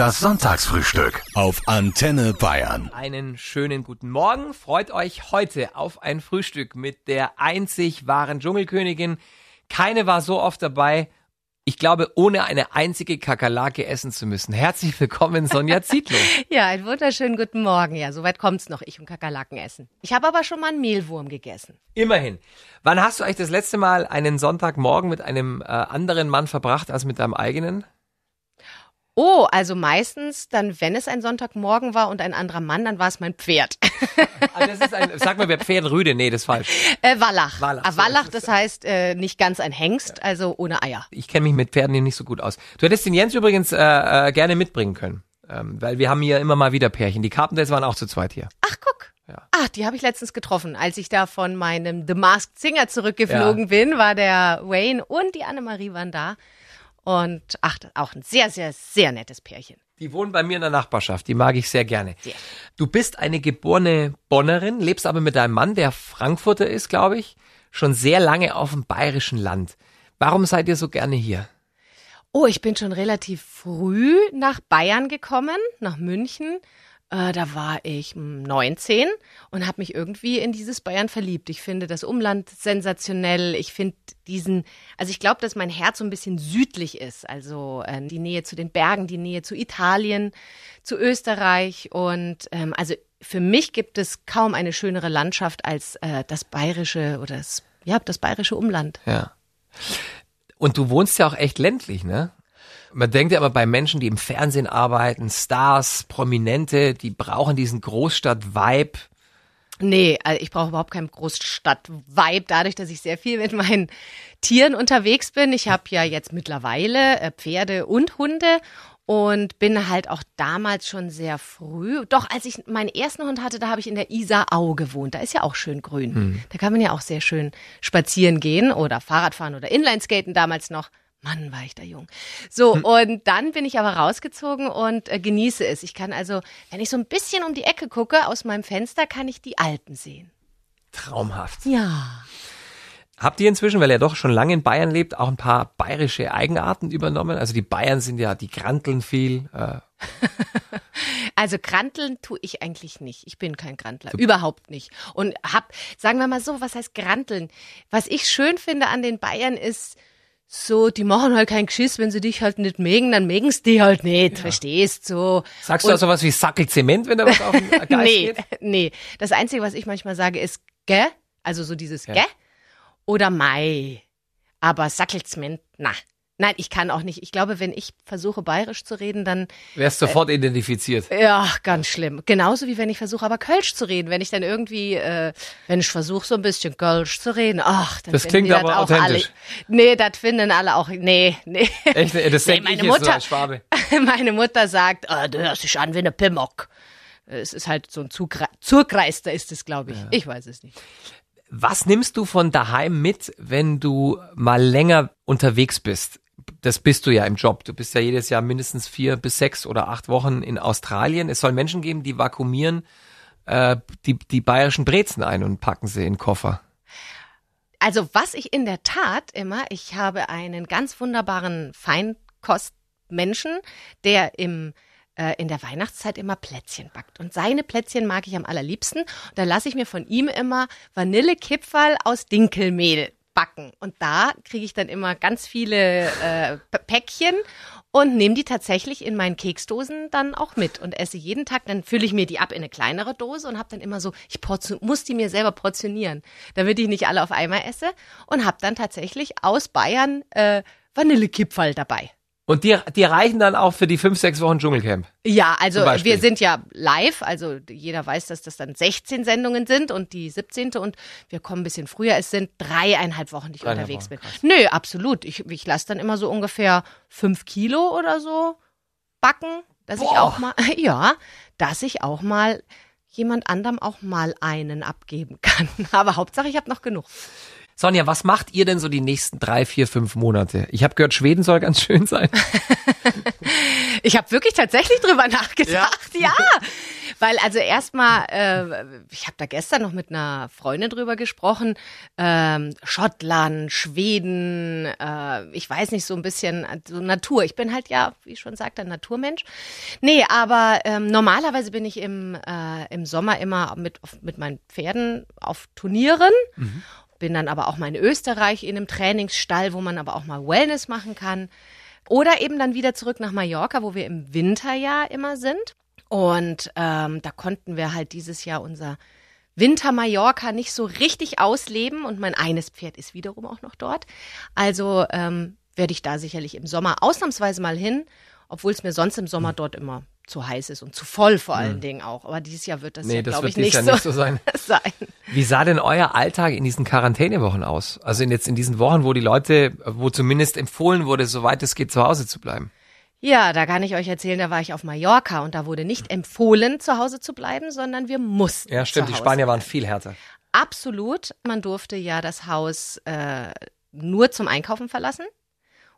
Das Sonntagsfrühstück auf Antenne Bayern. Einen schönen guten Morgen. Freut euch heute auf ein Frühstück mit der einzig wahren Dschungelkönigin. Keine war so oft dabei. Ich glaube, ohne eine einzige Kakerlake essen zu müssen. Herzlich willkommen, Sonja Zietlow. ja, einen wunderschönen guten Morgen. Ja, soweit kommt's noch, ich und Kakerlaken essen. Ich habe aber schon mal einen Mehlwurm gegessen. Immerhin. Wann hast du eigentlich das letzte Mal einen Sonntagmorgen mit einem äh, anderen Mann verbracht als mit deinem eigenen? Oh, also meistens dann, wenn es ein Sonntagmorgen war und ein anderer Mann, dann war es mein Pferd. Also das ist ein, sag mal, wer Pferd Rüde? Nee, das ist falsch. Äh, Wallach. Wallach, ah, Wallach das, das heißt äh, nicht ganz ein Hengst, also ohne Eier. Ich kenne mich mit Pferden nicht so gut aus. Du hättest den Jens übrigens äh, äh, gerne mitbringen können, ähm, weil wir haben hier immer mal wieder Pärchen. Die Carpenters waren auch zu zweit hier. Ach, guck. Ja. Ach, die habe ich letztens getroffen. Als ich da von meinem The Masked Singer zurückgeflogen ja. bin, war der Wayne und die Annemarie waren da. Und ach, auch ein sehr, sehr, sehr nettes Pärchen. Die wohnen bei mir in der Nachbarschaft, die mag ich sehr gerne. Sehr. Du bist eine geborene Bonnerin, lebst aber mit deinem Mann, der Frankfurter ist, glaube ich, schon sehr lange auf dem bayerischen Land. Warum seid ihr so gerne hier? Oh, ich bin schon relativ früh nach Bayern gekommen, nach München äh, da war ich 19 und habe mich irgendwie in dieses Bayern verliebt. Ich finde das Umland sensationell. Ich finde diesen, also ich glaube, dass mein Herz so ein bisschen südlich ist. Also äh, die Nähe zu den Bergen, die Nähe zu Italien, zu Österreich. Und ähm, also für mich gibt es kaum eine schönere Landschaft als äh, das bayerische oder das, ja, das bayerische Umland. Ja. Und du wohnst ja auch echt ländlich, ne? Man denkt ja immer bei Menschen, die im Fernsehen arbeiten, Stars, Prominente, die brauchen diesen Großstadt-Vibe. Nee, also ich brauche überhaupt keinen Großstadt-Vibe, dadurch, dass ich sehr viel mit meinen Tieren unterwegs bin. Ich habe ja jetzt mittlerweile äh, Pferde und Hunde und bin halt auch damals schon sehr früh. Doch, als ich meinen ersten Hund hatte, da habe ich in der Isarau gewohnt. Da ist ja auch schön grün. Hm. Da kann man ja auch sehr schön spazieren gehen oder Fahrradfahren oder Inlineskaten damals noch. Mann, war ich da jung. So, hm. und dann bin ich aber rausgezogen und äh, genieße es. Ich kann also, wenn ich so ein bisschen um die Ecke gucke, aus meinem Fenster, kann ich die Alpen sehen. Traumhaft. Ja. Habt ihr inzwischen, weil er doch schon lange in Bayern lebt, auch ein paar bayerische Eigenarten übernommen? Also die Bayern sind ja, die kranteln viel. Äh. also kranteln tue ich eigentlich nicht. Ich bin kein Krantler. Überhaupt nicht. Und hab, sagen wir mal so, was heißt kranteln? Was ich schön finde an den Bayern ist, so, die machen halt keinen Geschiss, wenn sie dich halt nicht mögen, dann mögen sie die halt nicht, ja. verstehst so. Sagst du auch sowas wie Sackel Zement, wenn da was auf den Geist nee, geht? Nee, das Einzige, was ich manchmal sage, ist gä, also so dieses ja. gä oder Mai. Aber Sackel Zement, na, Nein, ich kann auch nicht. Ich glaube, wenn ich versuche, bayerisch zu reden, dann. Wärst sofort äh, identifiziert. Ja, ganz schlimm. Genauso wie wenn ich versuche, aber Kölsch zu reden. Wenn ich dann irgendwie, äh, wenn ich versuche, so ein bisschen Kölsch zu reden, ach, dann Das klingt aber auch authentisch. Alle, nee, das finden alle auch. Nee, nee. Echt? Das nee, meine ich Mutter, so als Schwabe. meine Mutter sagt, oh, du hörst dich an wie eine Pimmock. Es ist halt so ein Zurkreis, da ist es, glaube ich. Ja. Ich weiß es nicht. Was nimmst du von daheim mit, wenn du mal länger unterwegs bist? Das bist du ja im Job. Du bist ja jedes Jahr mindestens vier bis sechs oder acht Wochen in Australien. Es soll Menschen geben, die vakuumieren äh, die, die bayerischen Brezen ein und packen sie in Koffer. Also was ich in der Tat immer, ich habe einen ganz wunderbaren Feinkostmenschen, der im äh, in der Weihnachtszeit immer Plätzchen backt. Und seine Plätzchen mag ich am allerliebsten. Da lasse ich mir von ihm immer Vanillekipferl aus Dinkelmehl backen. Und da kriege ich dann immer ganz viele äh, Päckchen und nehme die tatsächlich in meinen Keksdosen dann auch mit und esse jeden Tag. Dann fülle ich mir die ab in eine kleinere Dose und habe dann immer so, ich muss die mir selber portionieren, damit ich nicht alle auf einmal esse und habe dann tatsächlich aus Bayern äh, Vanillekipferl dabei. Und die, die reichen dann auch für die fünf, sechs Wochen Dschungelcamp? Ja, also wir sind ja live, also jeder weiß, dass das dann 16 Sendungen sind und die 17. und wir kommen ein bisschen früher. Es sind dreieinhalb Wochen, die ich dreieinhalb unterwegs Wochen, bin. Nö, absolut. Ich, ich lasse dann immer so ungefähr fünf Kilo oder so backen, dass Boah. ich auch mal, ja, dass ich auch mal jemand anderem auch mal einen abgeben kann. Aber Hauptsache, ich habe noch genug. Sonja, was macht ihr denn so die nächsten drei, vier, fünf Monate? Ich habe gehört, Schweden soll ganz schön sein. Ich habe wirklich tatsächlich drüber nachgedacht, ja. Weil also erstmal, äh, ich habe da gestern noch mit einer Freundin drüber gesprochen, ähm, Schottland, Schweden, äh, ich weiß nicht, so ein bisschen so Natur. Ich bin halt ja, wie ich schon sagte, ein Naturmensch. Nee, aber ähm, normalerweise bin ich im, äh, im Sommer immer mit, mit meinen Pferden auf Turnieren. Bin dann aber auch mal in Österreich in einem Trainingsstall, wo man aber auch mal Wellness machen kann. Oder eben dann wieder zurück nach Mallorca, wo wir im Winter ja immer sind. Und ähm, da konnten wir halt dieses Jahr unser Winter Mallorca nicht so richtig ausleben und mein eines Pferd ist wiederum auch noch dort. Also ähm, werde ich da sicherlich im Sommer ausnahmsweise mal hin, obwohl es mir sonst im Sommer dort immer zu heiß ist und zu voll vor allen Dingen auch. Aber dieses Jahr wird das Nee, ja, das glaube ich, nicht, Jahr so nicht so sein. sein. Wie sah denn euer Alltag in diesen Quarantänewochen aus? Also in jetzt in diesen Wochen, wo die Leute, wo zumindest empfohlen wurde, soweit es geht, zu Hause zu bleiben. Ja, da kann ich euch erzählen, da war ich auf Mallorca und da wurde nicht empfohlen, zu Hause zu bleiben, sondern wir mussten. Ja, stimmt. Die Spanier waren bleiben. viel härter. Absolut. Man durfte ja das Haus äh, nur zum Einkaufen verlassen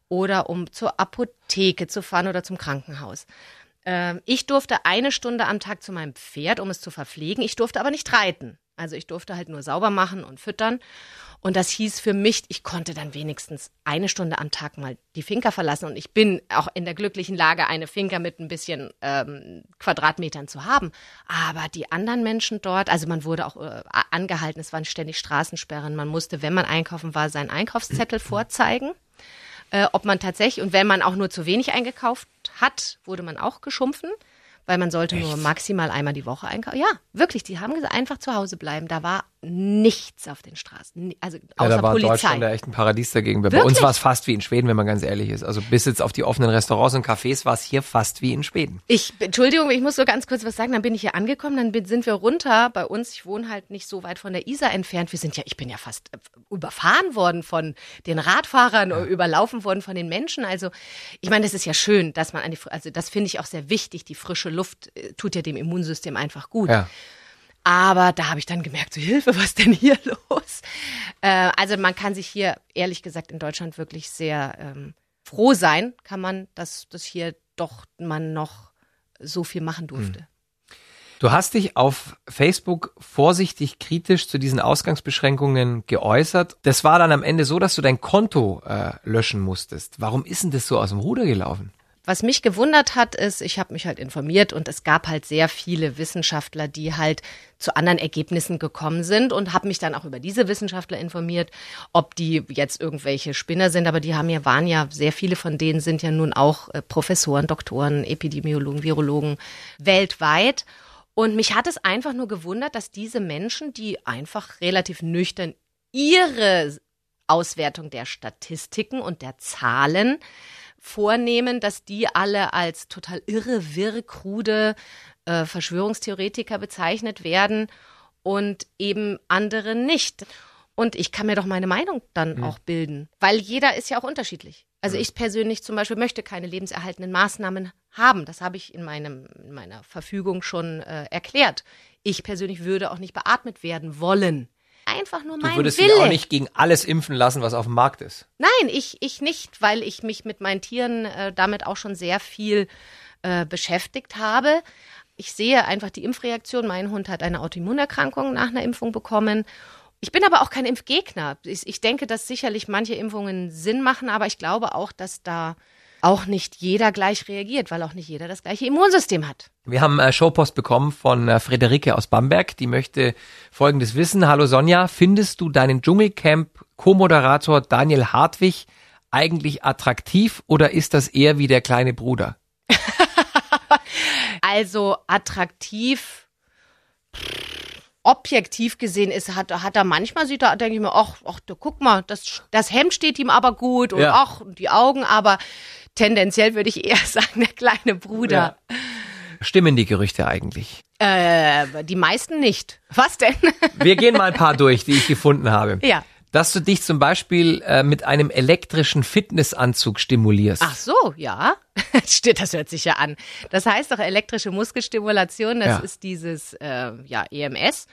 oder um zur Apotheke zu fahren oder zum Krankenhaus. Ähm, ich durfte eine Stunde am Tag zu meinem Pferd, um es zu verpflegen. Ich durfte aber nicht reiten. Also ich durfte halt nur sauber machen und füttern. Und das hieß für mich, ich konnte dann wenigstens eine Stunde am Tag mal die Finca verlassen. Und ich bin auch in der glücklichen Lage, eine Finca mit ein bisschen ähm, Quadratmetern zu haben. Aber die anderen Menschen dort, also man wurde auch äh, angehalten, es waren ständig Straßensperren. Man musste, wenn man einkaufen war, seinen Einkaufszettel vorzeigen äh, ob man tatsächlich, und wenn man auch nur zu wenig eingekauft hat, wurde man auch geschumpfen, weil man sollte nur maximal einmal die Woche einkaufen. Ja, wirklich, die haben gesagt, einfach zu Hause bleiben. Da war nichts auf den Straßen, also Ja, außer da war Polizei. Deutschland ja echt ein Paradies dagegen. Bei Wirklich? uns war es fast wie in Schweden, wenn man ganz ehrlich ist. Also bis jetzt auf die offenen Restaurants und Cafés war es hier fast wie in Schweden. Ich, Entschuldigung, ich muss so ganz kurz was sagen. Dann bin ich hier angekommen, dann bin, sind wir runter bei uns. Ich wohne halt nicht so weit von der Isar entfernt. Wir sind ja, ich bin ja fast äh, überfahren worden von den Radfahrern, äh, überlaufen worden von den Menschen. Also, ich meine, das ist ja schön, dass man an die, also das finde ich auch sehr wichtig. Die frische Luft äh, tut ja dem Immunsystem einfach gut. Ja. Aber da habe ich dann gemerkt, so Hilfe, was denn hier los? Äh, also man kann sich hier, ehrlich gesagt, in Deutschland wirklich sehr ähm, froh sein, kann man, dass das hier doch man noch so viel machen durfte. Du hast dich auf Facebook vorsichtig kritisch zu diesen Ausgangsbeschränkungen geäußert. Das war dann am Ende so, dass du dein Konto äh, löschen musstest. Warum ist denn das so aus dem Ruder gelaufen? Was mich gewundert hat, ist, ich habe mich halt informiert und es gab halt sehr viele Wissenschaftler, die halt zu anderen Ergebnissen gekommen sind und habe mich dann auch über diese Wissenschaftler informiert, ob die jetzt irgendwelche Spinner sind, aber die haben ja waren ja sehr viele von denen sind ja nun auch äh, Professoren, Doktoren, Epidemiologen, Virologen weltweit. Und mich hat es einfach nur gewundert, dass diese Menschen, die einfach relativ nüchtern ihre Auswertung der Statistiken und der Zahlen vornehmen, dass die alle als total irre, wirr, krude äh, Verschwörungstheoretiker bezeichnet werden und eben andere nicht. Und ich kann mir doch meine Meinung dann auch bilden, weil jeder ist ja auch unterschiedlich. Also ich persönlich zum Beispiel möchte keine lebenserhaltenden Maßnahmen haben. Das habe ich in, meinem, in meiner Verfügung schon äh, erklärt. Ich persönlich würde auch nicht beatmet werden wollen. Einfach nur Du mein würdest Wille. dich auch nicht gegen alles impfen lassen, was auf dem Markt ist. Nein, ich, ich nicht, weil ich mich mit meinen Tieren äh, damit auch schon sehr viel äh, beschäftigt habe. Ich sehe einfach die Impfreaktion. Mein Hund hat eine Autoimmunerkrankung nach einer Impfung bekommen. Ich bin aber auch kein Impfgegner. Ich, ich denke, dass sicherlich manche Impfungen Sinn machen, aber ich glaube auch, dass da auch nicht jeder gleich reagiert, weil auch nicht jeder das gleiche Immunsystem hat. Wir haben äh, Showpost bekommen von äh, Friederike aus Bamberg. Die möchte Folgendes wissen. Hallo Sonja, findest du deinen Dschungelcamp-Co-Moderator Daniel Hartwig eigentlich attraktiv oder ist das eher wie der kleine Bruder? Also attraktiv, objektiv gesehen ist, hat, hat er manchmal sieht er, denke ich mir, ach, ach, guck mal, das, das Hemd steht ihm aber gut und Ja. ach, und die Augen, aber tendenziell würde ich eher sagen, der kleine Bruder. Stimmen die Gerüchte eigentlich? Äh, die meisten nicht. Was denn? Wir gehen mal ein paar durch, die ich gefunden habe. ja. Dass du dich zum Beispiel äh, mit einem elektrischen Fitnessanzug stimulierst. Ach so, ja. Das hört sich ja an. Das heißt doch elektrische Muskelstimulation, das Ja. ist dieses äh, ja, EMS.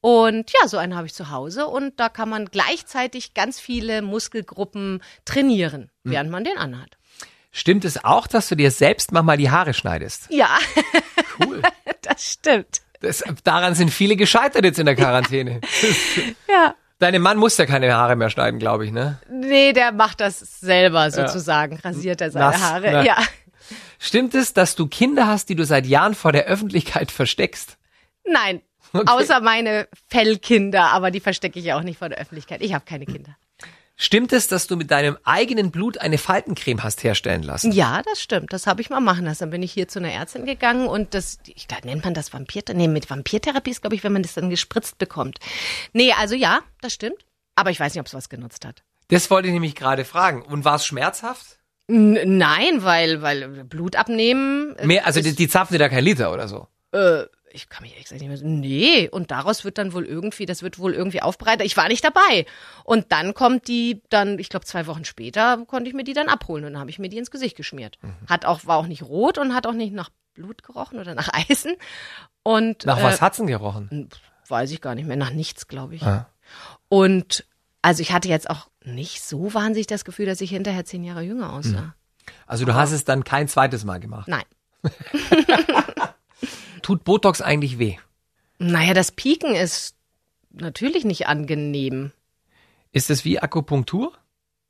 Und ja, so einen habe ich zu Hause und da kann man gleichzeitig ganz viele Muskelgruppen trainieren, während man den anhat. Stimmt es auch, dass du dir selbst manchmal die Haare schneidest? Ja, Cool. das stimmt. Das, daran sind viele gescheitert jetzt in der Quarantäne. Ja. Deinem Mann muss ja keine Haare mehr schneiden, glaube ich, ne? Nee, der macht das selber sozusagen. Rasiert er seine Nass, Haare. ne? Ja. Stimmt es, dass du Kinder hast, die du seit Jahren vor der Öffentlichkeit versteckst? Nein. Okay. Außer meine Fellkinder, aber die verstecke ich ja auch nicht vor der Öffentlichkeit. Ich habe keine Kinder. Stimmt es, dass du mit deinem eigenen Blut eine Faltencreme hast herstellen lassen? Ja, das stimmt. Das habe ich mal machen lassen. Dann bin ich hier zu einer Ärztin gegangen und das, ich glaube, nennt man das Vampirtherapie? Nee, mit Vampirtherapie ist, glaube ich, wenn man das dann gespritzt bekommt. Nee, also ja, das stimmt. Aber ich weiß nicht, ob es was genutzt hat. Das wollte ich nämlich gerade fragen. Und war es schmerzhaft? N nein, weil, weil Blut abnehmen. äh, Mehr, also die, die zapfen dir da kein Liter oder so. äh, ich kann mich ehrlich gesagt nicht mehr. Nee, und daraus wird dann wohl irgendwie, das wird wohl irgendwie aufbereitet. Ich war nicht dabei. Und dann kommt die, dann, ich glaube, zwei Wochen später konnte ich mir die dann abholen und dann habe ich mir die ins Gesicht geschmiert. Mhm. Hat auch, war auch nicht rot und hat auch nicht nach Blut gerochen oder nach Eisen. Und Nach äh, was hat's denn gerochen? weiß ich gar nicht mehr, nach nichts, glaube ich. Ah. Und also ich hatte jetzt auch nicht so wahnsinnig das Gefühl, dass ich hinterher zehn Jahre jünger aussah. Also du hast es dann kein zweites Mal gemacht. Nein. Tut Botox eigentlich weh? Naja, das Pieken ist natürlich nicht angenehm. Ist es wie Akupunktur?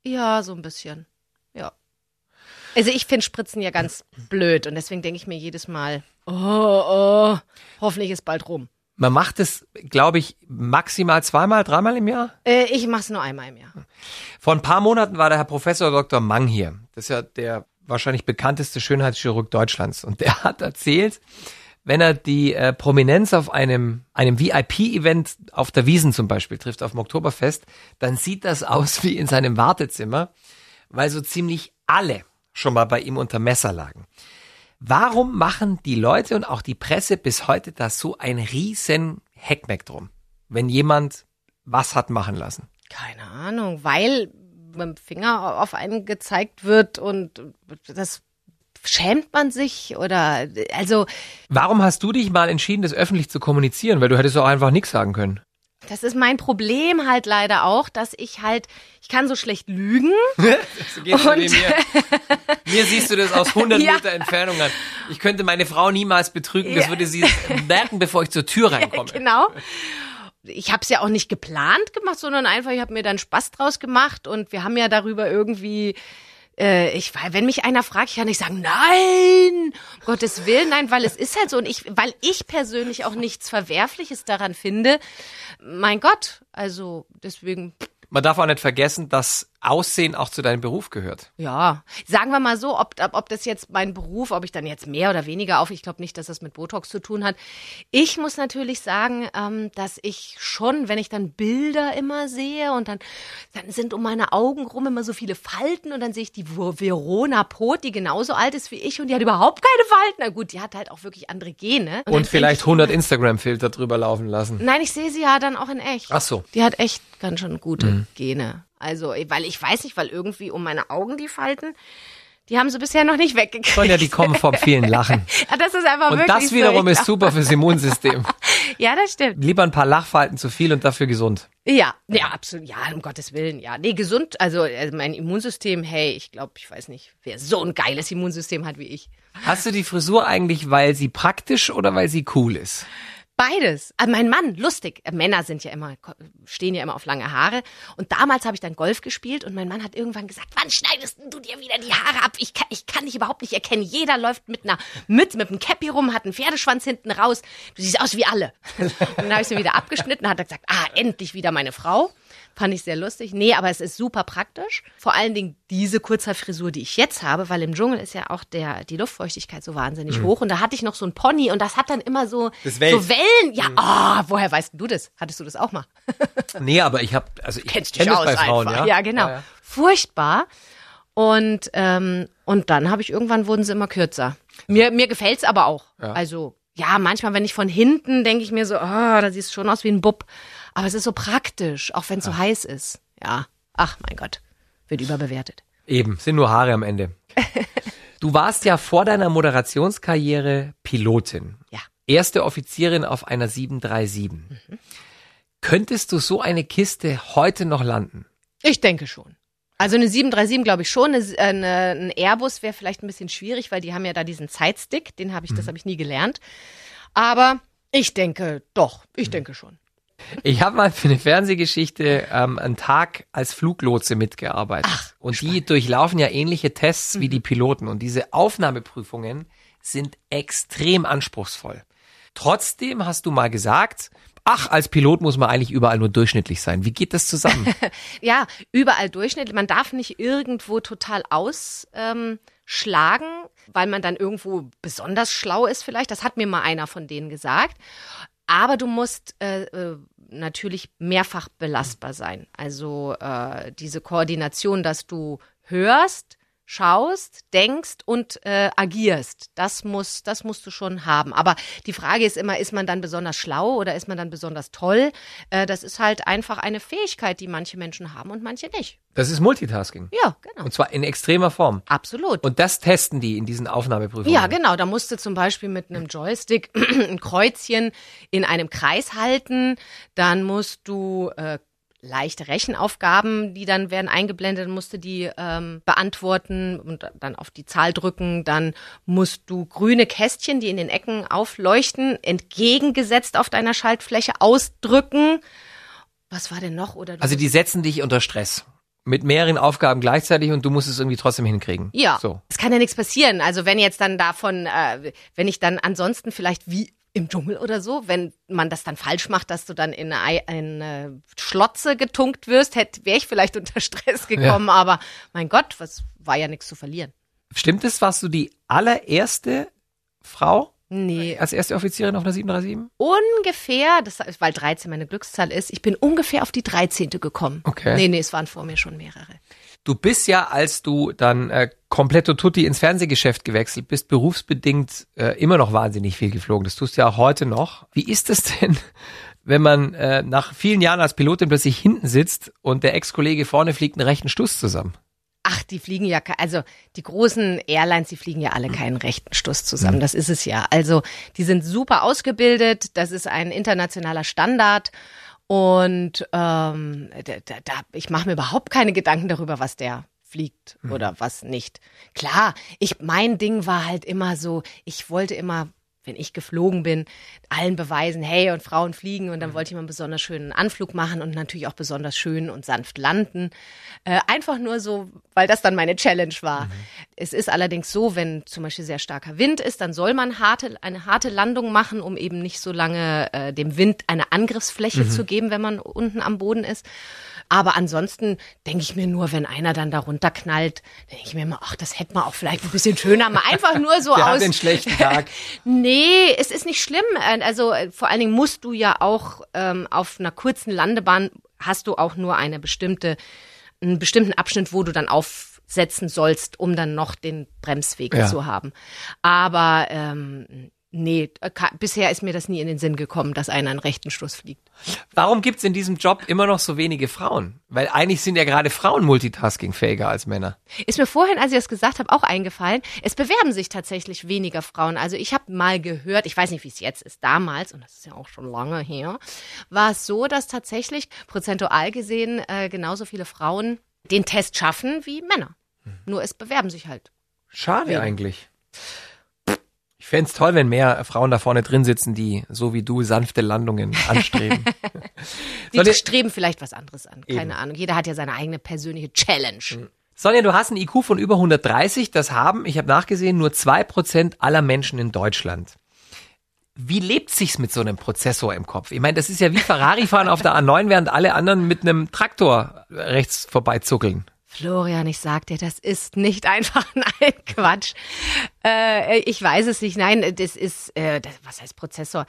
Ja, so ein bisschen. Ja. Also ich finde Spritzen ja ganz blöd und deswegen denke ich mir jedes Mal, oh, oh, hoffentlich ist bald rum. Man macht es, glaube ich, maximal zweimal, dreimal im Jahr. Äh, ich mache es nur einmal im Jahr. Vor ein paar Monaten war der Herr Professor Dr. Mang hier. Das ist ja der wahrscheinlich bekannteste Schönheitschirurg Deutschlands. Und der hat erzählt, wenn er die äh, Prominenz auf einem, einem VIP-Event auf der Wiesen zum Beispiel trifft, auf dem Oktoberfest, dann sieht das aus wie in seinem Wartezimmer, weil so ziemlich alle schon mal bei ihm unter Messer lagen. Warum machen die Leute und auch die Presse bis heute da so ein riesen Heckmeck drum, wenn jemand was hat machen lassen? Keine Ahnung, weil mit dem Finger auf einen gezeigt wird und das schämt man sich oder also Warum hast du dich mal entschieden, das öffentlich zu kommunizieren? Weil du hättest auch einfach nichts sagen können. das ist mein Problem halt leider auch, dass ich halt ich kann so schlecht lügen. So geht's Und- mir. mir siehst du das aus 100 Ja. Meter Entfernung an. Ich könnte meine Frau niemals betrügen. Das Ja. würde sie merken, bevor ich zur Tür reinkomme. Genau. Ich habe es ja auch nicht geplant gemacht, sondern einfach, ich habe mir dann Spaß draus gemacht und wir haben ja darüber irgendwie, äh, ich weil wenn mich einer fragt, ich kann nicht sagen, nein, um Gottes Willen, nein, weil es ist halt so und ich, weil ich persönlich auch nichts Verwerfliches daran finde. Mein Gott, also deswegen, Man darf auch nicht vergessen, dass Aussehen auch zu deinem Beruf gehört. ja, sagen wir mal so, ob, ob, das jetzt mein Beruf, ob ich dann jetzt mehr oder weniger auf, ich glaube nicht, dass das mit Botox zu tun hat. Ich muss natürlich sagen, ähm, dass ich schon, wenn ich dann Bilder immer sehe und dann, dann sind um meine Augen rum immer so viele Falten und dann sehe ich die Ver- Verona Pot, die genauso alt ist wie ich und die hat überhaupt keine Falten. Na gut, die hat halt auch wirklich andere Gene. Und, dann vielleicht denk 100 Instagram-Filter drüber laufen lassen. Nein, ich sehe sie ja dann auch in echt. Ach so. Die hat echt ganz schön gute Gene. Also, weil ich weiß nicht, weil irgendwie um meine Augen die Falten, die haben sie bisher noch nicht weggekriegt. Sonja, die kommen vom vielen Lachen. Ja, das ist einfach Und wirklich das wiederum so. Ist super fürs Immunsystem. Ja, das stimmt. Lieber ein paar Lachfalten zu viel und dafür gesund. Ja, ja, absolut. Ja, um Gottes Willen. Ja, nee, gesund. Also, äh, mein Immunsystem, hey, ich glaube, ich weiß nicht, wer so ein geiles Immunsystem hat wie ich. Hast du die Frisur eigentlich, weil sie praktisch oder weil sie cool ist? Beides. Ah, mein Mann, lustig. Äh, Männer sind ja immer, stehen ja immer auf lange Haare. Und damals habe ich dann Golf gespielt und mein Mann hat irgendwann gesagt, wann schneidest du dir wieder die Haare ab? Ich kann, ich kann dich überhaupt nicht erkennen. Jeder läuft mit einer Mütze, mit einem Cappy rum, hat einen Pferdeschwanz hinten raus. Du siehst aus wie alle. Und dann habe ich sie wieder abgeschnitten, hat er gesagt, ah, endlich wieder meine Frau. Fand ich sehr lustig. Nee, aber es ist super praktisch. Vor allen Dingen diese Kurzhaarfrisur, die ich jetzt habe, weil im Dschungel ist ja auch der, die Luftfeuchtigkeit so wahnsinnig hoch. Und da hatte ich noch so ein Pony und das hat dann immer so, Mhm. So Wellen. Ja, ah, woher weißt du das? Hattest du das auch mal? Nee, aber ich habe, also ich Kennst kenn das bei Frauen, einfach. ja. genau. Ja, ja. Furchtbar. Und, ähm, und dann habe ich irgendwann wurden sie immer kürzer. Mir, mir gefällt's aber auch. Ja. Also, ja, manchmal, wenn ich von hinten denke ich mir so, ah, da siehst du schon aus wie ein Bub. Aber es ist so praktisch, auch wenn es so heiß ist. Ja. Ach mein Gott. Wird überbewertet. Eben, sind nur Haare am Ende. Du warst ja vor deiner Moderationskarriere Pilotin. Ja. Erste Offizierin auf einer 737. Könntest du so eine Kiste heute noch landen? Ich denke schon. Also eine 737 glaube ich schon. Eine, eine, ein Airbus wäre vielleicht ein bisschen schwierig, weil die haben ja da diesen Zeitstick. Den habe ich, das habe ich nie gelernt. Aber ich denke doch. Ich denke schon. Ich habe mal für eine Fernsehgeschichte ähm, einen Tag als Fluglotse mitgearbeitet. Ach, und die durchlaufen ja ähnliche Tests wie die Piloten. Und diese Aufnahmeprüfungen sind extrem anspruchsvoll. Trotzdem hast du mal gesagt, ach, als Pilot muss man eigentlich überall nur durchschnittlich sein. Wie geht das zusammen? Ja, überall Durchschnitt. Man darf nicht irgendwo total ausschlagen, weil man dann irgendwo besonders schlau ist vielleicht. Das hat mir mal einer von denen gesagt. Aber du musst äh, äh, natürlich mehrfach belastbar sein. Also äh, diese Koordination, dass du hörst, schaust, denkst und äh, agierst. Das muss, das musst du schon haben. Aber die Frage ist immer, ist man dann besonders schlau oder ist man dann besonders toll? Äh, das ist halt einfach eine Fähigkeit, die manche Menschen haben und manche nicht. Das ist Multitasking. Ja, genau. Und zwar in extremer Form. Absolut. Und das testen die in diesen Aufnahmeprüfungen. Ja, genau. Da musst du zum Beispiel mit einem Joystick ein Kreuzchen in einem Kreis halten. Dann musst du äh, leichte Rechenaufgaben, die dann werden eingeblendet, dann musst du die ähm, beantworten und dann auf die Zahl drücken. Dann musst du grüne Kästchen, die in den Ecken aufleuchten, entgegengesetzt auf deiner Schaltfläche ausdrücken. Was war denn noch? Oder Also die setzen dich unter Stress. Mit mehreren Aufgaben gleichzeitig und du musst es irgendwie trotzdem hinkriegen. Ja, So. es kann ja nichts passieren. Also wenn jetzt dann davon, äh, wenn ich dann ansonsten vielleicht wie im Dschungel oder so, wenn man das dann falsch macht, dass du dann in eine, Ei- eine Schlotze getunkt wirst, wäre ich vielleicht unter Stress gekommen. Aber mein Gott, was war ja nichts zu verlieren. Stimmt es, warst du die allererste Frau Nee, als erste Offizierin auf einer 737? ungefähr, das, weil 13 meine Glückszahl ist, ich bin ungefähr auf die 13. gekommen. Okay. Nee, nee, es waren vor mir schon mehrere. Du bist ja, als du dann äh, kompletto tutti ins Fernsehgeschäft gewechselt bist, berufsbedingt äh, immer noch wahnsinnig viel geflogen. Das tust du ja auch heute noch. Wie ist es denn, wenn man äh, nach vielen Jahren als Pilotin plötzlich hinten sitzt und der Ex-Kollege vorne fliegt einen rechten Stuss zusammen? Ach, die fliegen ja, also die großen Airlines, die fliegen ja alle keinen rechten Stuss zusammen. Das ist es ja. Also die sind super ausgebildet. Das ist ein internationaler Standard. Und ähm, da, da, ich mache mir überhaupt keine Gedanken darüber, was der fliegt oder was nicht. Klar, ich mein Ding war halt immer so, ich wollte immer wenn ich geflogen bin, allen beweisen, hey, und Frauen fliegen und dann wollte ich mal einen besonders schönen Anflug machen und natürlich auch besonders schön und sanft landen. Äh, einfach nur so, weil das dann meine Challenge war. Es ist allerdings so, wenn zum Beispiel sehr starker Wind ist, dann soll man harte, eine harte Landung machen, um eben nicht so lange äh, dem Wind eine Angriffsfläche zu geben, wenn man unten am Boden ist. Aber ansonsten denke ich mir nur, wenn einer dann da runterknallt, denke ich mir immer, ach, das hätte man auch vielleicht ein bisschen schöner mal einfach nur so Der aus. hat den schlechten Tag. Nee, es ist nicht schlimm. Äh, Also äh, vor allen Dingen musst du ja auch ähm, auf einer kurzen Landebahn hast du auch nur eine bestimmte, einen bestimmten Abschnitt, wo du dann aufsetzen sollst, um dann noch den Bremsweg Ja. zu haben. Aber ähm, nee, äh, bisher ist mir das nie in den Sinn gekommen, dass einer einen rechten Stoß fliegt. Warum gibt's in diesem Job immer noch so wenige Frauen? Weil eigentlich sind ja gerade Frauen multitaskingfähiger als Männer. Ist mir vorhin, als ich das gesagt habe, auch eingefallen. Es bewerben sich tatsächlich weniger Frauen. Also ich habe mal gehört, ich weiß nicht, wie es jetzt ist, damals, und das ist ja auch schon lange her, war es so, dass tatsächlich prozentual gesehen äh, genauso viele Frauen den Test schaffen wie Männer. Nur es bewerben sich halt. Schade Wenig. eigentlich. Ich fänd's toll, wenn mehr Frauen da vorne drin sitzen, die so wie du sanfte Landungen anstreben. Die ich- streben vielleicht was anderes an. Keine Eben. Ahnung. Jeder hat ja seine eigene persönliche Challenge. Sonja, du hast einen IQ von über 130. Das haben, ich habe nachgesehen, nur zwei Prozent aller Menschen in Deutschland. Wie lebt sich's mit so einem Prozessor im Kopf? Ich meine, das ist ja wie Ferrari fahren auf der A9, während alle anderen mit einem Traktor rechts vorbeizuckeln. Florian, ich sag dir, das ist nicht einfach ein Quatsch. Äh, ich weiß es nicht. Nein, das ist, äh, das, was heißt Prozessor?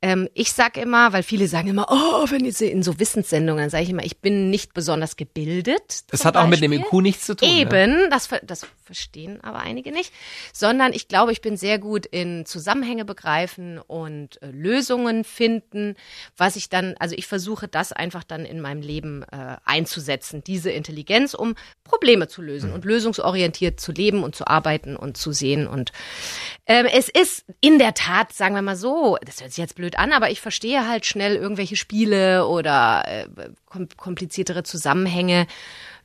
Ähm, ich sag immer, weil viele sagen immer, oh, wenn ihr in so Wissenssendungen, dann sage ich immer, ich bin nicht besonders gebildet. Das hat auch mit dem Beispiel. IQ nichts zu tun. Ne? Eben, das, ver- das verstehen aber einige nicht, sondern ich glaube, ich bin sehr gut in Zusammenhänge begreifen und äh, Lösungen finden, was ich dann, also ich versuche das einfach dann in meinem Leben äh, einzusetzen, diese Intelligenz, um Probleme zu lösen Mhm. und lösungsorientiert zu leben und zu arbeiten und zu sehen und ähm, es ist in der Tat, sagen wir mal so, das hört sich jetzt blöd an, aber ich verstehe halt schnell irgendwelche Spiele oder äh, kom kompliziertere Zusammenhänge.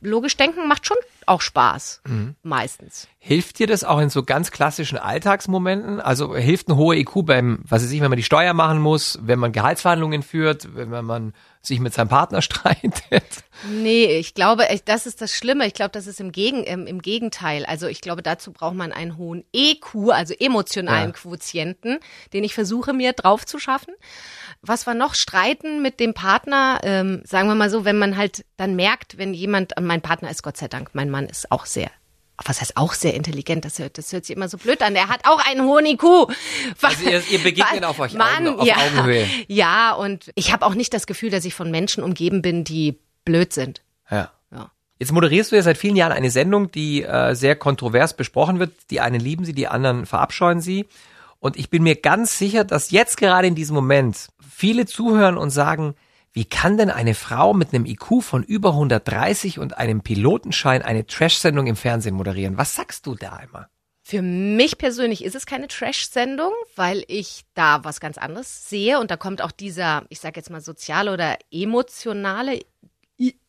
Logisch denken macht schon auch Spaß. Meistens. Hilft dir das auch in so ganz klassischen Alltagsmomenten? Also hilft ein hoher IQ beim, was weiß ich, wenn man die Steuer machen muss, wenn man Gehaltsverhandlungen führt, wenn man sich mit seinem Partner streitet? Nee, ich glaube, das ist das Schlimme. Ich glaube, das ist im, Gegen, im, im Gegenteil. Also ich glaube, dazu braucht man einen hohen EQ, also emotionalen Ja. Quotienten, den ich versuche mir drauf zu schaffen. Was wir noch streiten mit dem Partner, ähm, sagen wir mal so, wenn man halt dann merkt, wenn jemand, mein Partner ist Gott sei Dank, mein Mann ist auch sehr was heißt auch sehr intelligent, das hört, das hört sich immer so blöd an. Er hat auch einen hohen IQ. Also ihr- ihr begegnet auf euch Augen- auf ja, Augenhöhe. Ja, und ich habe auch nicht das Gefühl, dass ich von Menschen umgeben bin, die blöd sind. Ja. Ja. Jetzt moderierst du ja seit vielen Jahren eine Sendung, die äh, sehr kontrovers besprochen wird. Die einen lieben sie, die anderen verabscheuen sie. Und ich bin mir ganz sicher, dass jetzt gerade in diesem Moment viele zuhören und sagen, wie kann denn eine Frau mit einem IQ von über 130 und einem Pilotenschein eine Trash-Sendung im Fernsehen moderieren? Was sagst du da immer? Für mich persönlich ist es keine Trash-Sendung, weil ich da was ganz anderes sehe und da kommt auch dieser, ich sage jetzt mal soziale oder emotionale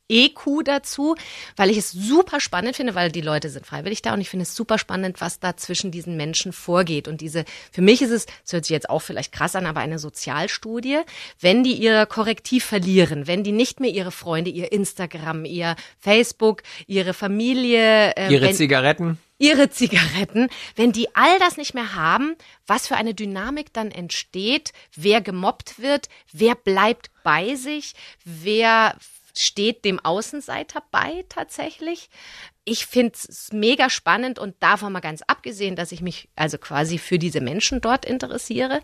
EQ dazu, weil ich es super spannend finde, weil die Leute sind freiwillig da und ich finde es super spannend, was da zwischen diesen Menschen vorgeht. Und diese, für mich ist es, das hört sich jetzt auch vielleicht krass an, aber eine Sozialstudie, wenn die ihr Korrektiv verlieren, wenn die nicht mehr ihre Freunde, ihr Instagram, ihr Facebook, ihre Familie, äh, Ihre wenn, Zigaretten? ihre Zigaretten, wenn die all das nicht mehr haben, was für eine Dynamik dann entsteht, wer gemobbt wird, wer bleibt bei sich, wer steht dem Außenseiter bei tatsächlich. Ich finde es mega spannend und davon mal ganz abgesehen, dass ich mich also quasi für diese Menschen dort interessiere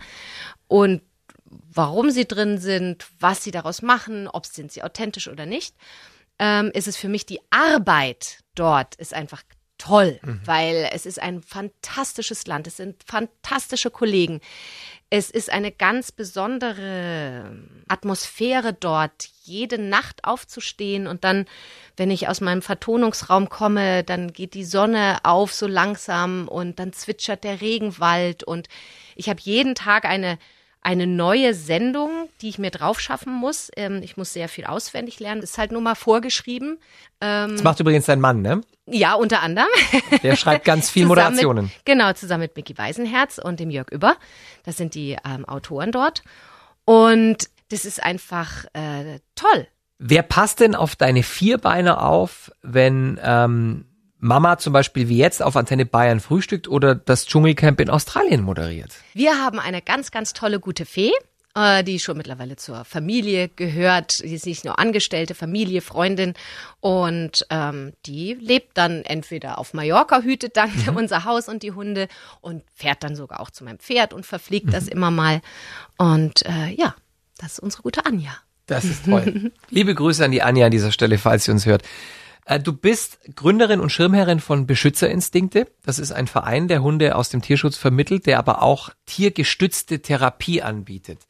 und warum sie drin sind, was sie daraus machen, ob sind sie authentisch oder nicht, ähm, ist es für mich die Arbeit dort ist einfach toll, weil es ist ein fantastisches Land, es sind fantastische Kollegen. Es ist eine ganz besondere Atmosphäre dort, jede Nacht aufzustehen und dann, wenn ich aus meinem Vertonungsraum komme, dann geht die Sonne auf so langsam und dann zwitschert der Regenwald und ich habe jeden Tag eine eine neue Sendung, die ich mir drauf schaffen muss. Ähm, ich muss sehr viel auswendig lernen. Das ist halt nur mal vorgeschrieben. Das macht übrigens dein Mann, ne? Ja, unter anderem. Der schreibt ganz viel Moderationen. Mit, genau, zusammen mit Micky Weisenherz und dem Jörg Über. Das sind die ähm, Autoren dort. Und das ist einfach äh, toll. Wer passt denn auf deine Vierbeine auf, wenn ähm, Mama zum Beispiel wie jetzt auf Antenne Bayern frühstückt oder das Dschungelcamp in Australien moderiert? Wir haben eine ganz, ganz tolle gute Fee, äh, die schon mittlerweile zur Familie gehört. Sie ist nicht nur Angestellte, Familie, Freundin. Und ähm, die lebt dann entweder auf Mallorca, hütet dann unser Haus und die Hunde und fährt dann sogar auch zu meinem Pferd und verfliegt das immer mal. Und äh, ja, das ist unsere gute Anja. Das ist toll. Liebe Grüße an die Anja an dieser Stelle, falls sie uns hört. Äh, Du bist Gründerin und Schirmherrin von Beschützerinstinkte. Das ist ein Verein, der Hunde aus dem Tierschutz vermittelt, der aber auch tiergestützte Therapie anbietet.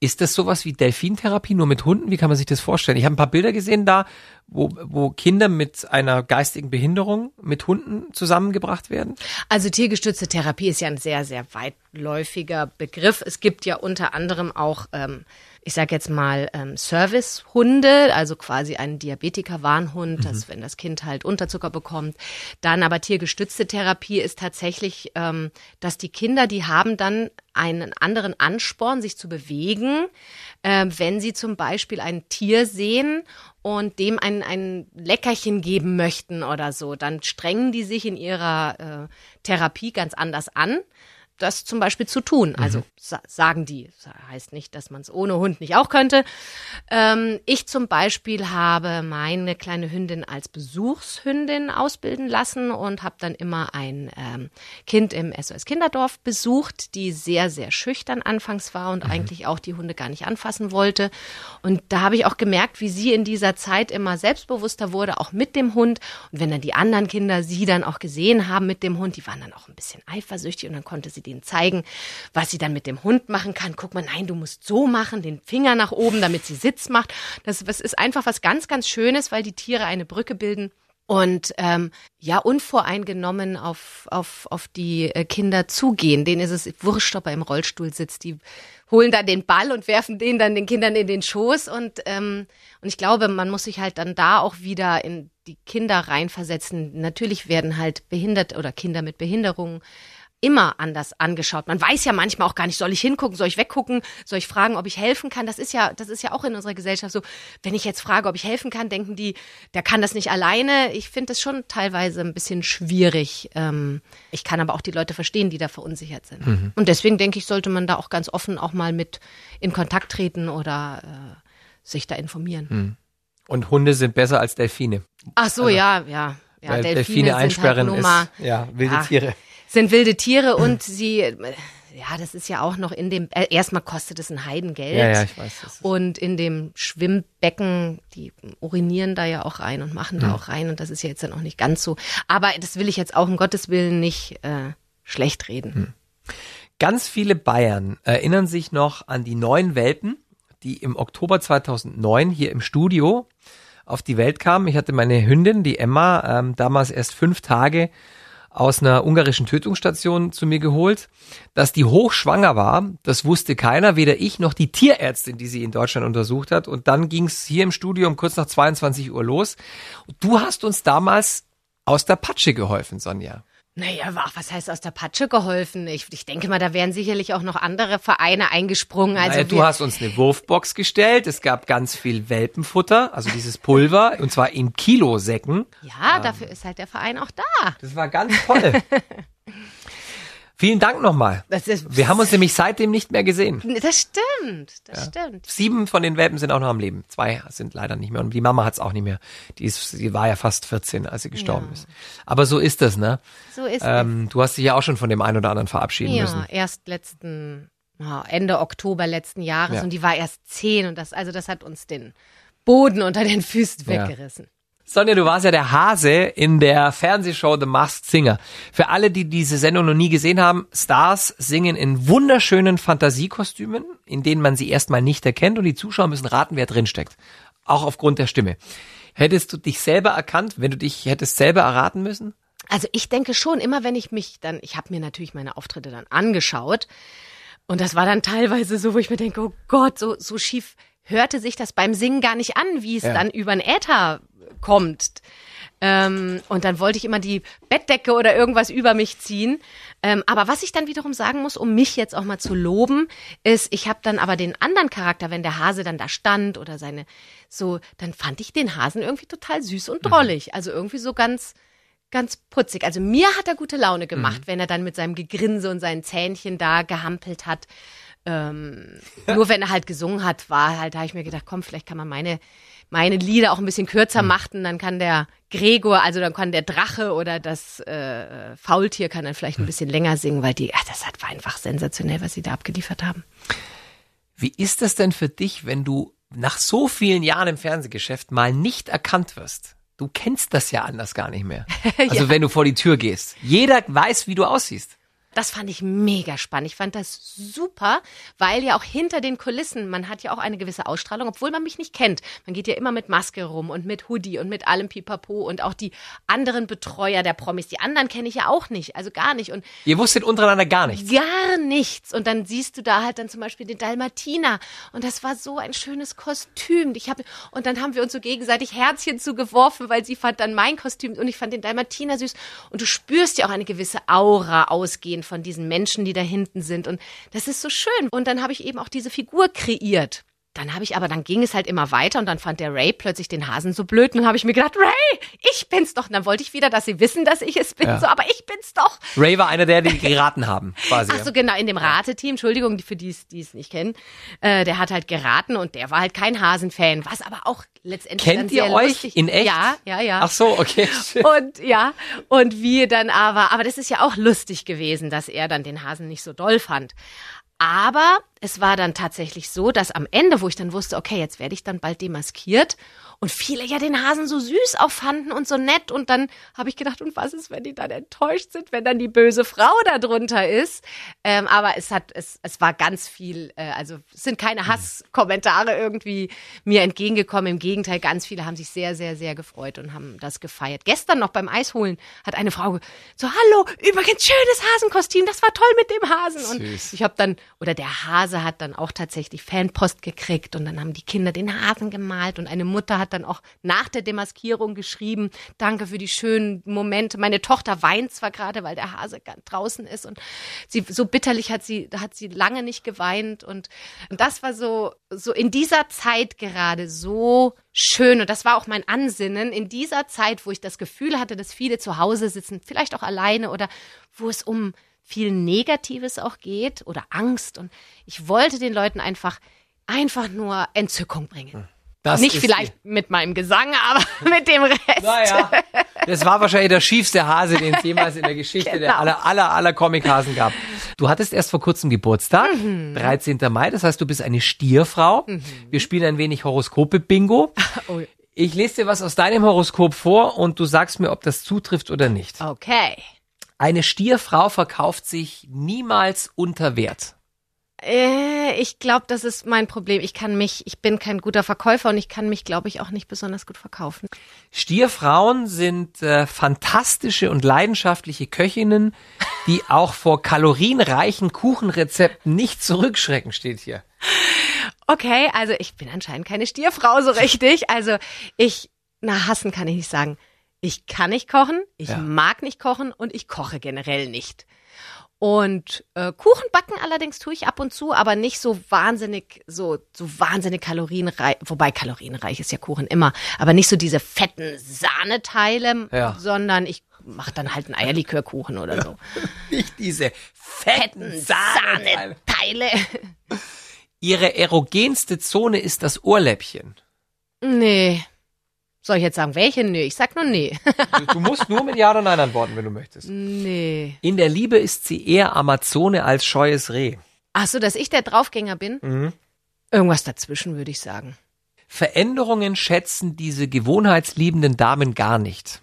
Ist das sowas wie Delfintherapie nur mit Hunden? Wie kann man sich das vorstellen? Ich habe ein paar Bilder gesehen da, wo, wo Kinder mit einer geistigen Behinderung mit Hunden zusammengebracht werden. Also tiergestützte Therapie ist ja ein sehr, sehr weitläufiger Begriff. Es gibt ja unter anderem auch, ähm, ich sage jetzt mal, ähm, Servicehunde, also quasi ein Diabetiker-Warnhund, dass wenn das Kind halt Unterzucker bekommt. Dann aber tiergestützte Therapie ist tatsächlich, ähm, dass die Kinder, die haben dann einen anderen Ansporn, sich zu bewegen, äh, wenn sie zum Beispiel ein Tier sehen und dem ein, ein Leckerchen geben möchten oder so, dann strengen die sich in ihrer äh, Therapie ganz anders an, das zum Beispiel zu tun. Also sa sagen die. Das heißt nicht, dass man es ohne Hund nicht auch könnte. Ähm, ich zum Beispiel habe meine kleine Hündin als Besuchshündin ausbilden lassen und habe dann immer ein ähm, Kind im SOS Kinderdorf besucht, die sehr, sehr schüchtern anfangs war und eigentlich auch die Hunde gar nicht anfassen wollte. Und da habe ich auch gemerkt, wie sie in dieser Zeit immer selbstbewusster wurde, auch mit dem Hund. Und wenn dann die anderen Kinder sie dann auch gesehen haben mit dem Hund, die waren dann auch ein bisschen eifersüchtig und dann konnte sie denen zeigen, was sie dann mit dem Hund machen kann. Guck mal, nein, du musst so machen, den Finger nach oben, damit sie Sitz macht. Das, das ist einfach was ganz, ganz Schönes, weil die Tiere eine Brücke bilden und ähm, ja unvoreingenommen auf, auf, auf die äh, Kinder zugehen. Denen ist es wurscht, ob er im Rollstuhl sitzt. Die holen dann den Ball und werfen den dann den Kindern in den Schoß. Und, ähm, und ich glaube, man muss sich halt dann da auch wieder in die Kinder reinversetzen. Natürlich werden halt behindert oder Kinder mit Behinderungen immer anders angeschaut. Man weiß ja manchmal auch gar nicht, soll ich hingucken, soll ich weggucken, soll ich fragen, ob ich helfen kann. Das ist ja, das ist ja auch in unserer Gesellschaft so. Wenn ich jetzt frage, ob ich helfen kann, denken die, der kann das nicht alleine. Ich finde das schon teilweise ein bisschen schwierig. Ähm, ich kann aber auch die Leute verstehen, die da verunsichert sind. Mhm. Und deswegen denke ich, sollte man da auch ganz offen auch mal mit in Kontakt treten oder äh, sich da informieren. Mhm. Und Hunde sind besser als Delfine. Ach so, also, ja, ja. Ja, Delfine, Delfine einsperren halt ist, ja, wilde ja, Tiere sind wilde Tiere und sie, ja, das ist ja auch noch in dem, äh, erstmal kostet es ein Heidengeld. Ja, ja, ich weiß. Und in dem Schwimmbecken, die urinieren da ja auch rein und machen da Mhm. auch rein und das ist ja jetzt dann auch nicht ganz so. Aber das will ich jetzt auch um Gottes Willen nicht äh, schlecht reden. Ganz viele Bayern erinnern sich noch an die neuen Welpen, die im Oktober 2009 hier im Studio auf die Welt kamen. Ich hatte meine Hündin, die Emma, ähm, damals erst fünf Tage aus einer ungarischen Tötungsstation zu mir geholt. Dass die hochschwanger war, das wusste keiner, weder ich noch die Tierärztin, die sie in Deutschland untersucht hat. Und dann ging es hier im Studio um kurz nach 22 Uhr los. Du hast uns damals aus der Patsche geholfen, Sonja. Naja, ach, was heißt aus der Patsche geholfen? Ich, ich denke mal, da wären sicherlich auch noch andere Vereine eingesprungen. Also naja, du hast uns eine Wurfbox gestellt. Es gab ganz viel Welpenfutter, also dieses Pulver, und zwar in Kilosäcken. ja, dafür ist halt der Verein auch da. Das war ganz toll. Vielen Dank nochmal. Wir haben uns nämlich seitdem nicht mehr gesehen. das stimmt, das stimmt. Sieben von den Welpen sind auch noch am Leben. Zwei sind leider nicht mehr. Und die Mama hat's auch nicht mehr. Die, ist, die war ja fast 14, als sie gestorben Ja. ist. Aber so ist das, ne? So ist Ähm, du hast dich ja auch schon von dem einen oder anderen verabschieden Ja, müssen. erst letzten, ja, Ende Oktober letzten Jahres Ja. und die war erst zehn und das, also das hat uns den Boden unter den Füßen Ja. weggerissen. Sonja, du warst ja der Hase in der Fernsehshow The Masked Singer. Für alle, die diese Sendung noch nie gesehen haben, Stars singen in wunderschönen Fantasiekostümen, in denen man sie erstmal nicht erkennt und die Zuschauer müssen raten, wer drinsteckt. Auch aufgrund der Stimme. Hättest du dich selber erkannt, wenn du dich hättest selber erraten müssen? Also ich denke schon, immer wenn ich mich dann, ich habe mir natürlich meine Auftritte dann angeschaut und das war dann teilweise so, wo ich mir denke, oh Gott, so, so schief hörte sich das beim Singen gar nicht an, wie es Ja. dann über den Äther kommt. Ähm, und dann wollte ich immer die Bettdecke oder irgendwas über mich ziehen. Ähm, aber was ich dann wiederum sagen muss, um mich jetzt auch mal zu loben, ist, ich habe dann aber den anderen Charakter, wenn der Hase dann da stand oder seine, so, dann fand ich den Hasen irgendwie total süß und drollig. Also irgendwie so ganz, ganz putzig. Also mir hat er gute Laune gemacht, wenn er dann mit seinem Gegrinse und seinen Zähnchen da gehampelt hat. Ähm, nur wenn er halt gesungen hat, war halt, da habe ich mir gedacht, komm, vielleicht kann man meine, meine Lieder auch ein bisschen kürzer machen, dann kann der Gregor, also dann kann der Drache oder das äh, Faultier kann dann vielleicht ein bisschen länger singen, weil die, ach, das hat, war einfach sensationell, was sie da abgeliefert haben. Wie ist das denn für dich, wenn du nach so vielen Jahren im Fernsehgeschäft mal nicht erkannt wirst? Du kennst das ja anders gar nicht mehr. Also wenn du vor die Tür gehst. Jeder weiß, wie du aussiehst. Das fand ich mega spannend. Ich fand das super, weil ja auch hinter den Kulissen, man hat ja auch eine gewisse Ausstrahlung, obwohl man mich nicht kennt. Man geht ja immer mit Maske rum und mit Hoodie und mit allem Pipapo und auch die anderen Betreuer der Promis, die anderen kenne ich ja auch nicht, also gar nicht. Und Ihr wusstet untereinander gar nichts. gar nichts. Und dann siehst du da halt dann zum Beispiel den Dalmatiner. Und das war so ein schönes Kostüm. Ich hab, und dann haben wir uns so gegenseitig Herzchen zugeworfen, weil sie fand dann mein Kostüm und ich fand den Dalmatiner süß. Und du spürst ja auch eine gewisse Aura ausgehen von diesen Menschen, die da hinten sind. Und das ist so schön. Und dann habe ich eben auch diese Figur kreiert. Dann habe ich aber, dann ging es halt immer weiter und dann fand der Ray plötzlich den Hasen so blöd und dann habe ich mir gedacht, Ray, ich bin's doch. Und dann wollte ich wieder, dass sie wissen, dass ich es bin, Ja. so, aber ich bin's doch. Ray war einer der, die geraten haben, quasi. Ach so, genau, in dem Rateteam, Entschuldigung, die- für die die es nicht kennen, äh, der hat halt geraten und der war halt kein Hasenfan, was aber auch letztendlich dann Kennt ihr sehr euch lustig. in echt? Ja, ja, ja. Ach so, okay. Und ja, und wie dann aber, aber das ist ja auch lustig gewesen, dass er dann den Hasen nicht so doll fand. Aber es war dann tatsächlich so, dass am Ende, wo ich dann wusste, okay, jetzt werde ich dann bald demaskiert Und viele ja den Hasen so süß auch fanden und so nett. Und dann habe ich gedacht, und was ist, wenn die dann enttäuscht sind, wenn dann die böse Frau da drunter ist? Ähm, aber es hat, es, es war ganz viel, äh, also es sind keine Mhm. Hasskommentare irgendwie mir entgegengekommen. Im Gegenteil, ganz viele haben sich sehr, sehr, sehr gefreut und haben das gefeiert. Gestern noch beim Eisholen hat eine Frau so, hallo, übrigens schönes Hasenkostüm, das war toll mit dem Hasen. Und Süß. ich habe dann, oder der Hase hat dann auch tatsächlich Fanpost gekriegt und dann haben die Kinder den Hasen gemalt und eine Mutter hat dann auch nach der Demaskierung geschrieben, danke für die schönen Momente. Meine Tochter weint zwar gerade, weil der Hase draußen ist und sie so bitterlich hat sie hat sie lange nicht geweint und, und das war so so in dieser Zeit gerade so schön und das war auch mein Ansinnen in dieser Zeit, wo ich das Gefühl hatte, dass viele zu Hause sitzen, vielleicht auch alleine oder wo es um viel Negatives auch geht oder Angst und ich wollte den Leuten einfach einfach nur Entzückung bringen. Das Nicht vielleicht mit meinem Gesang, aber mit dem Rest. Die, naja, das war wahrscheinlich der schiefste Hase, den es jemals in der Geschichte der Genau. aller, aller, aller Comichasen gab. Du hattest erst vor kurzem Geburtstag, Mhm. 13. Mai, das heißt, du bist eine Stierfrau. Wir spielen ein wenig Horoskope-Bingo. Oh. Ich lese dir was aus deinem Horoskop vor und du sagst mir, ob das zutrifft oder nicht. Okay. Eine Stierfrau verkauft sich niemals unter Wert. Äh, ich glaube, das ist mein Problem. Ich kann mich, ich bin kein guter Verkäufer und ich kann mich, glaube ich, auch nicht besonders gut verkaufen. Stierfrauen sind äh, fantastische und leidenschaftliche Köchinnen, die auch vor kalorienreichen Kuchenrezepten nicht zurückschrecken, steht hier. Okay, also ich bin anscheinend keine Stierfrau so richtig. Also ich, na, hassen kann ich nicht sagen. Ich kann nicht kochen, ich Ja. mag nicht kochen und ich koche generell nicht. Und äh, Kuchen backen allerdings tue ich ab und zu, aber nicht so wahnsinnig, so, so wahnsinnig kalorienreich, wobei kalorienreich ist ja Kuchen immer, aber nicht so diese fetten Sahneteile, Ja. sondern ich mache dann halt einen Eierlikörkuchen oder so. Nicht diese fetten Sahneteile. Sahneteile. Ihre erogenste Zone ist das Ohrläppchen. Nee. Soll ich jetzt sagen, welche? Nee, ich sag nur nee. Du, musst nur mit Ja oder Nein antworten, wenn du möchtest. nee. In der Liebe ist sie eher Amazone als scheues Reh. Ach so, dass ich der Draufgänger bin? Irgendwas dazwischen, würde ich sagen. Veränderungen schätzen diese gewohnheitsliebenden Damen gar nicht.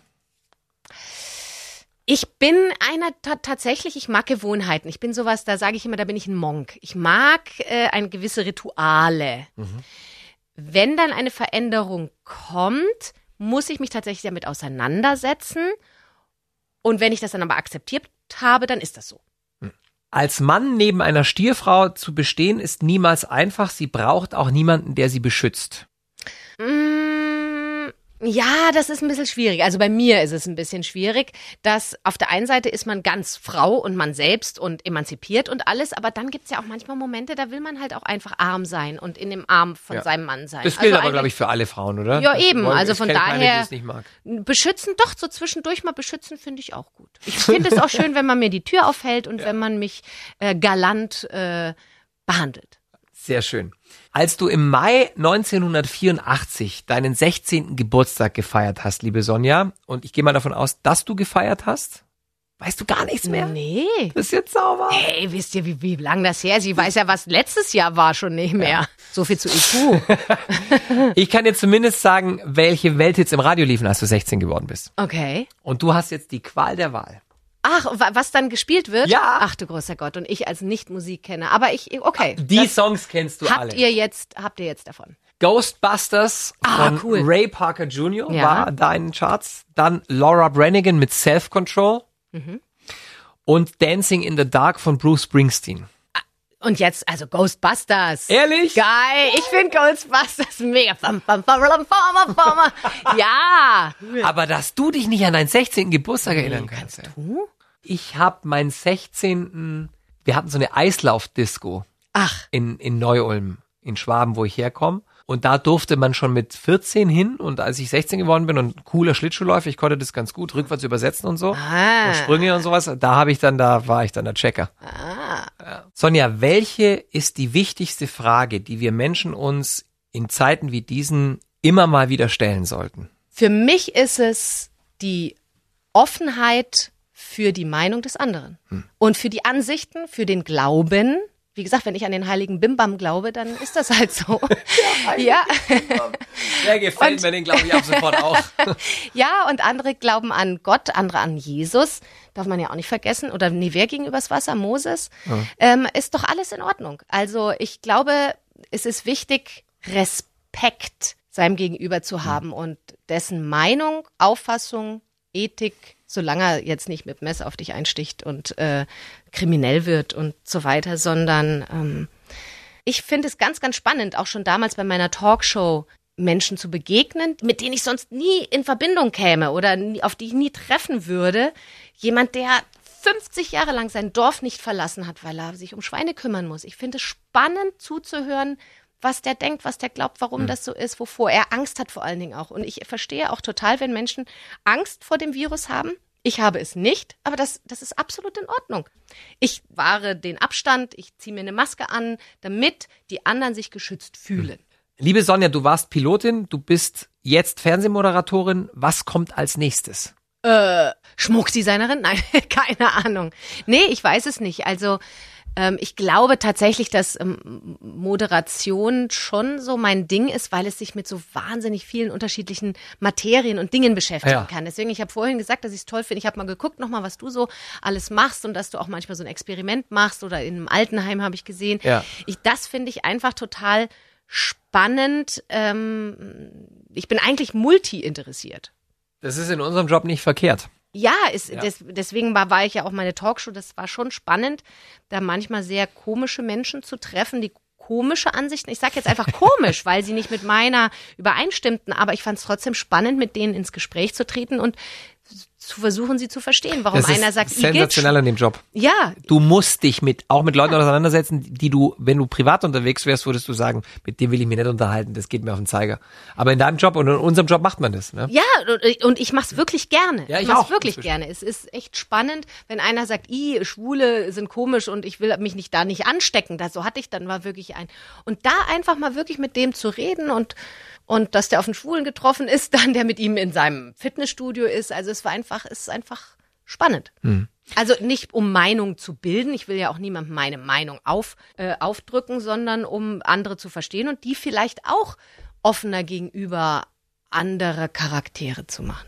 Ich bin einer ta tatsächlich, ich mag Gewohnheiten. Ich bin sowas, da sage ich immer, da bin ich ein Monk. Ich mag äh, ein gewisse Rituale. Wenn dann eine Veränderung kommt, muss ich mich tatsächlich damit auseinandersetzen. Und wenn ich das dann aber akzeptiert habe, dann ist das so. Als Mann neben einer Stierfrau zu bestehen ist niemals einfach. Sie braucht auch niemanden, der sie beschützt. Mm, Ja, das ist ein bisschen schwierig. Also bei mir ist es ein bisschen schwierig, dass auf der einen Seite ist man ganz Frau und man selbst und emanzipiert und alles, aber dann gibt's ja auch manchmal Momente, da will man halt auch einfach arm sein und in dem Arm von Ja. seinem Mann sein. Das gilt also aber, glaube ich, für alle Frauen, oder? Ja, Das eben. Also von keine, daher- mag. Beschützen, doch, so zwischendurch mal beschützen, finde ich auch gut. Ich finde es auch schön, wenn man mir die Tür aufhält und wenn man mich äh, galant äh, behandelt. Sehr schön. Als du im Mai 1984 deinen 16. Geburtstag gefeiert hast, liebe Sonja, und ich gehe mal davon aus, dass du gefeiert hast, weißt du gar nichts mehr? Nee. Das ist jetzt sauber. Hey, wisst ihr, wie, wie lang das her ist? Ich weiß ja, was letztes Jahr war schon nicht mehr. So viel zu IQ. Ich kann dir zumindest sagen, welche Welthits im Radio liefen, als du 16 geworden bist. Okay. Und du hast jetzt die Qual der Wahl. Ach, wa- was dann gespielt wird? Ja. Ach du großer Gott. Und ich als Nicht-Musikkenner. Aber ich, okay. Die Songs kennst du habt alle. ihr jetzt, habt ihr jetzt davon? Ghostbusters Ah, von cool. Ray Parker Jr. Ja. war da in den Charts. Dann Laura Branigan mit Self Control. Mhm. Und Dancing in the Dark von Bruce Springsteen. Und jetzt, also Ghostbusters. Ehrlich? Geil. Ich finde Ghostbusters mega. Ja. Aber dass du dich nicht an deinen 16. Geburtstag erinnern kannst. ja. Du? Ich habe meinen 16. Wir hatten so eine Eislauf-Disco Ach. in, in Neu-Ulm, in Schwaben, wo ich herkomme. Und da durfte man schon mit 14 hin. Und als ich 16 geworden bin und cooler Schlittschuhläufer, ich konnte das ganz gut rückwärts übersetzen und so. Ah. Und Sprünge und sowas. Da habe ich dann, da war ich dann der Checker. Ah. Ja. Sonja, welche ist die wichtigste Frage, die wir Menschen uns in Zeiten wie diesen immer mal wieder stellen sollten? Für mich ist es die Offenheit für die Meinung des anderen und für die Ansichten, für den Glauben wie gesagt, wenn ich an den heiligen Bimbam glaube, dann ist das halt so. ja. Der gefällt und, mir, den glaube ich ab sofort auch. ja, und andere glauben an Gott, andere an Jesus. Darf man ja auch nicht vergessen. Oder nee, wer ging übers Wasser? Moses. Ja. Ähm, ist doch alles in Ordnung. Also ich glaube, es ist wichtig, Respekt seinem Gegenüber zu haben ja. und dessen Meinung, Auffassung, Ethik, solange er jetzt nicht mit Messer auf dich einsticht und äh, kriminell wird und so weiter, sondern ähm, ich finde es ganz, ganz spannend, auch schon damals bei meiner Talkshow Menschen zu begegnen, mit denen ich sonst nie in Verbindung käme oder nie, auf die ich nie treffen würde. Jemand, der 50 Jahre lang sein Dorf nicht verlassen hat, weil er sich um Schweine kümmern muss. Ich finde es spannend zuzuhören, was der denkt, was der glaubt, warum mhm. das so ist, wovor er Angst hat vor allen Dingen auch. Und ich verstehe auch total, wenn Menschen Angst vor dem Virus haben. Ich habe es nicht, aber das, das ist absolut in Ordnung. Ich wahre den Abstand, ich ziehe mir eine Maske an, damit die anderen sich geschützt fühlen. Liebe Sonja, du warst Pilotin, du bist jetzt Fernsehmoderatorin. Was kommt als nächstes? Äh, Schmuckdesignerin? Nein, keine Ahnung. Nee, ich weiß es nicht. Also ähm, ich glaube tatsächlich, dass ähm, Moderation schon so mein Ding ist, weil es sich mit so wahnsinnig vielen unterschiedlichen Materien und Dingen beschäftigen ja. kann. Deswegen, ich habe vorhin gesagt, dass ich es toll finde. Ich habe mal geguckt nochmal, was du so alles machst und dass du auch manchmal so ein Experiment machst oder in einem Altenheim habe ich gesehen. Ja. Ich, das finde ich einfach total spannend. Ähm, ich bin eigentlich multi interessiert. Das ist in unserem Job nicht verkehrt. Ja, ist, ja. Des, deswegen war, war ich ja auch meine Talkshow. Das war schon spannend, da manchmal sehr komische Menschen zu treffen, die komische Ansichten. Ich sage jetzt einfach komisch, weil sie nicht mit meiner übereinstimmten, aber ich fand es trotzdem spannend, mit denen ins Gespräch zu treten und zu versuchen, sie zu verstehen, warum das einer sagt, sensationell an dem Job. Ja. Du musst dich mit auch mit Leuten ja. auseinandersetzen, die du, wenn du privat unterwegs wärst, würdest du sagen, mit dem will ich mich nicht unterhalten, das geht mir auf den Zeiger. Aber in deinem Job und in unserem Job macht man das. Ne? Ja, und ich mach's wirklich gerne. Ja, ich, ich mach's auch, wirklich inzwischen. gerne. Es ist echt spannend, wenn einer sagt, i Schwule sind komisch und ich will mich nicht da nicht anstecken. Das so hatte ich dann mal wirklich ein. Und da einfach mal wirklich mit dem zu reden und und dass der auf einen Schwulen getroffen ist, dann der mit ihm in seinem Fitnessstudio ist. Also es war einfach, es ist einfach spannend. Hm. Also nicht um Meinung zu bilden, ich will ja auch niemandem meine Meinung auf, äh, aufdrücken, sondern um andere zu verstehen und die vielleicht auch offener gegenüber andere Charaktere zu machen.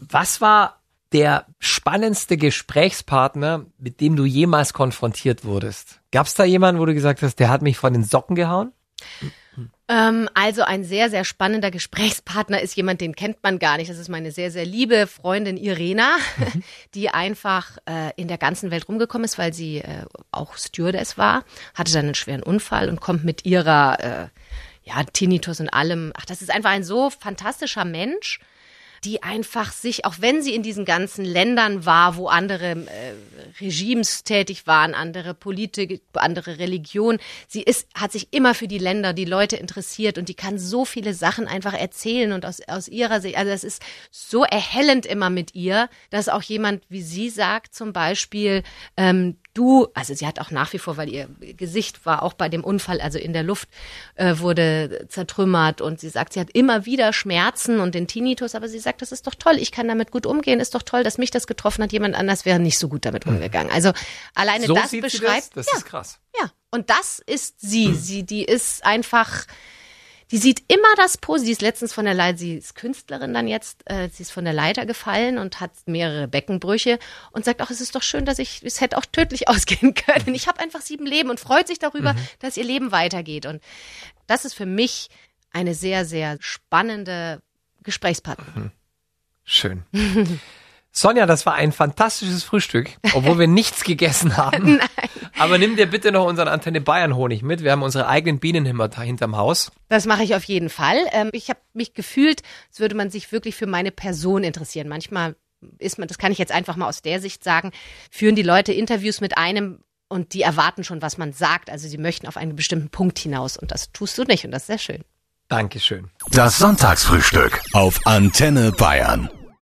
Was war der spannendste Gesprächspartner, mit dem du jemals konfrontiert wurdest? Gab es da jemanden, wo du gesagt hast, der hat mich von den Socken gehauen? Ähm, also ein sehr, sehr spannender Gesprächspartner ist jemand, den kennt man gar nicht. Das ist meine sehr, sehr liebe Freundin Irena, mhm. die einfach äh, in der ganzen Welt rumgekommen ist, weil sie äh, auch Stewardess war, hatte dann einen schweren Unfall und kommt mit ihrer äh, ja, Tinnitus und allem. Ach, das ist einfach ein so fantastischer Mensch die einfach sich, auch wenn sie in diesen ganzen Ländern war, wo andere äh, Regimes tätig waren, andere Politik, andere Religion, sie ist, hat sich immer für die Länder, die Leute interessiert und die kann so viele Sachen einfach erzählen und aus, aus ihrer Sicht, also es ist so erhellend immer mit ihr, dass auch jemand wie sie sagt zum Beispiel, ähm, du, also sie hat auch nach wie vor, weil ihr Gesicht war auch bei dem Unfall, also in der Luft, äh, wurde zertrümmert und sie sagt, sie hat immer wieder Schmerzen und den Tinnitus, aber sie sagt, das ist doch toll, ich kann damit gut umgehen, ist doch toll, dass mich das getroffen hat, jemand anders wäre nicht so gut damit mhm. umgegangen. Also alleine so das beschreibt. Das, das ja, ist krass. Ja, und das ist sie, mhm. sie, die ist einfach, die sieht immer das Positive. Sie ist letztens von der Leiter, sie ist Künstlerin dann jetzt, äh, sie ist von der Leiter gefallen und hat mehrere Beckenbrüche und sagt auch, es ist doch schön, dass ich, es hätte auch tödlich ausgehen können. Ich habe einfach sieben Leben und freut sich darüber, mhm. dass ihr Leben weitergeht. Und das ist für mich eine sehr, sehr spannende Gesprächspartnerin. Mhm. Schön. Sonja, das war ein fantastisches Frühstück, obwohl wir nichts gegessen haben. Nein. Aber nimm dir bitte noch unseren Antenne Bayern Honig mit. Wir haben unsere eigenen Bienen hinterm Haus. Das mache ich auf jeden Fall. Ähm, ich habe mich gefühlt, als würde man sich wirklich für meine Person interessieren. Manchmal ist man, das kann ich jetzt einfach mal aus der Sicht sagen, führen die Leute Interviews mit einem und die erwarten schon, was man sagt. Also sie möchten auf einen bestimmten Punkt hinaus und das tust du nicht und das ist sehr schön. Dankeschön. Das Sonntagsfrühstück auf Antenne Bayern.